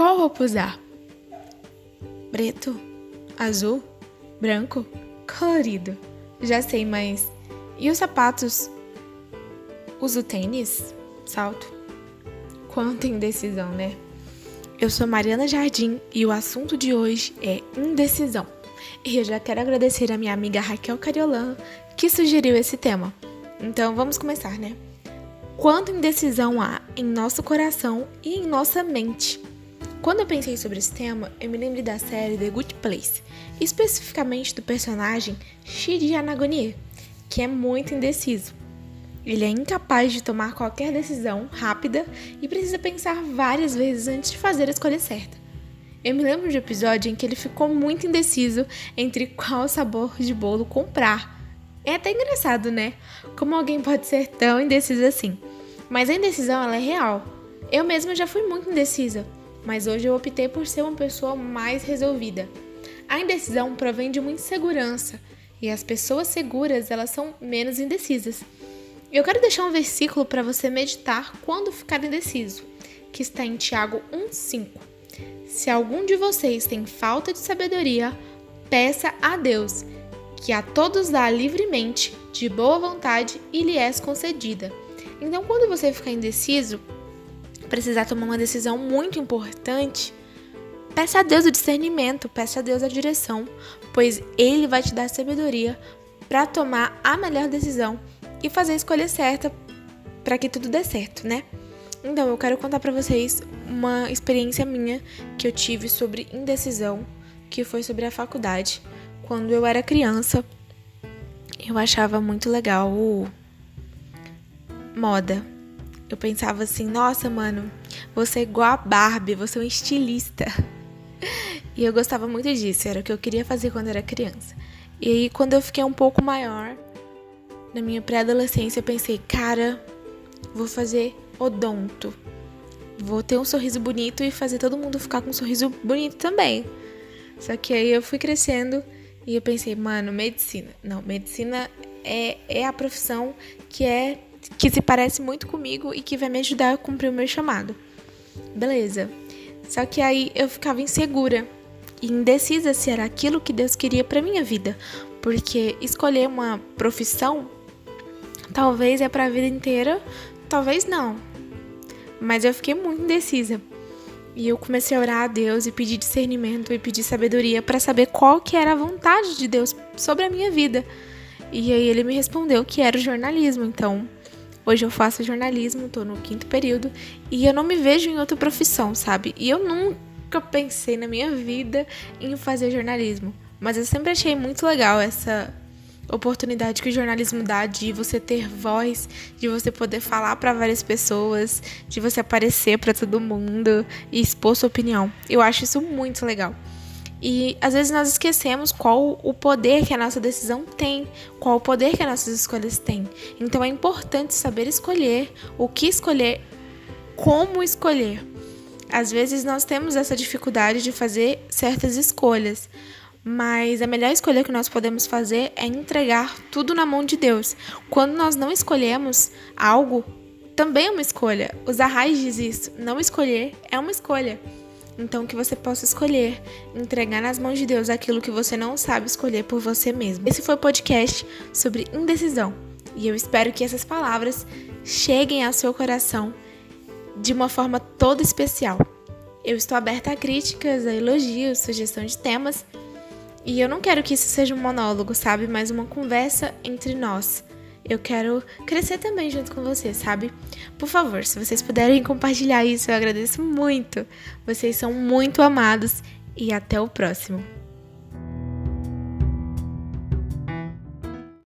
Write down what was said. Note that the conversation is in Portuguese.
Qual roupa usar? Preto? Azul? Branco? Colorido? Já sei, mas. E os sapatos? Uso tênis? Salto? Quanta indecisão, né? Eu sou Mariana Jardim e o assunto de hoje é indecisão. E eu já quero agradecer a minha amiga Raquel Cariolan que sugeriu esse tema. Então vamos começar, né? Quanta indecisão há em nosso coração e em nossa mente? Quando eu pensei sobre esse tema, eu me lembrei da série The Good Place, especificamente do personagem Shiri Anagonie, que é muito indeciso. Ele é incapaz de tomar qualquer decisão rápida e precisa pensar várias vezes antes de fazer a escolha certa. Eu me lembro de um episódio em que ele ficou muito indeciso entre qual sabor de bolo comprar. É até engraçado, né? Como alguém pode ser tão indeciso assim. Mas a indecisão ela é real. Eu mesma já fui muito indecisa mas hoje eu optei por ser uma pessoa mais resolvida. A indecisão provém de uma insegurança e as pessoas seguras elas são menos indecisas. Eu quero deixar um versículo para você meditar quando ficar indeciso, que está em Tiago 1:5. Se algum de vocês tem falta de sabedoria, peça a Deus, que a todos dá livremente, de boa vontade e lhe é concedida. Então, quando você ficar indeciso, precisar tomar uma decisão muito importante, peça a Deus o discernimento, peça a Deus a direção, pois Ele vai te dar sabedoria para tomar a melhor decisão e fazer a escolha certa para que tudo dê certo, né? Então, eu quero contar para vocês uma experiência minha que eu tive sobre indecisão, que foi sobre a faculdade. Quando eu era criança, eu achava muito legal moda, eu pensava assim, nossa, mano, você é igual a Barbie, você é um estilista. E eu gostava muito disso, era o que eu queria fazer quando era criança. E aí, quando eu fiquei um pouco maior, na minha pré-adolescência, eu pensei, cara, vou fazer odonto. Vou ter um sorriso bonito e fazer todo mundo ficar com um sorriso bonito também. Só que aí eu fui crescendo e eu pensei, mano, medicina. Não, medicina é, é a profissão que é que se parece muito comigo e que vai me ajudar a cumprir o meu chamado. Beleza. Só que aí eu ficava insegura e indecisa se era aquilo que Deus queria para minha vida, porque escolher uma profissão talvez é para a vida inteira, talvez não. Mas eu fiquei muito indecisa. E eu comecei a orar a Deus e pedir discernimento e pedir sabedoria para saber qual que era a vontade de Deus sobre a minha vida. E aí ele me respondeu que era o jornalismo. Então, Hoje eu faço jornalismo, tô no quinto período e eu não me vejo em outra profissão, sabe? E eu nunca pensei na minha vida em fazer jornalismo, mas eu sempre achei muito legal essa oportunidade que o jornalismo dá de você ter voz, de você poder falar para várias pessoas, de você aparecer para todo mundo e expor sua opinião. Eu acho isso muito legal. E às vezes nós esquecemos qual o poder que a nossa decisão tem, qual o poder que as nossas escolhas têm. Então é importante saber escolher, o que escolher, como escolher. Às vezes nós temos essa dificuldade de fazer certas escolhas, mas a melhor escolha que nós podemos fazer é entregar tudo na mão de Deus. Quando nós não escolhemos algo, também é uma escolha. O Zahai diz isso: não escolher é uma escolha. Então, que você possa escolher, entregar nas mãos de Deus aquilo que você não sabe escolher por você mesmo. Esse foi o podcast sobre indecisão. E eu espero que essas palavras cheguem ao seu coração de uma forma toda especial. Eu estou aberta a críticas, a elogios, sugestão de temas. E eu não quero que isso seja um monólogo, sabe? Mas uma conversa entre nós eu quero crescer também junto com vocês, sabe? Por favor, se vocês puderem compartilhar isso, eu agradeço muito. Vocês são muito amados e até o próximo.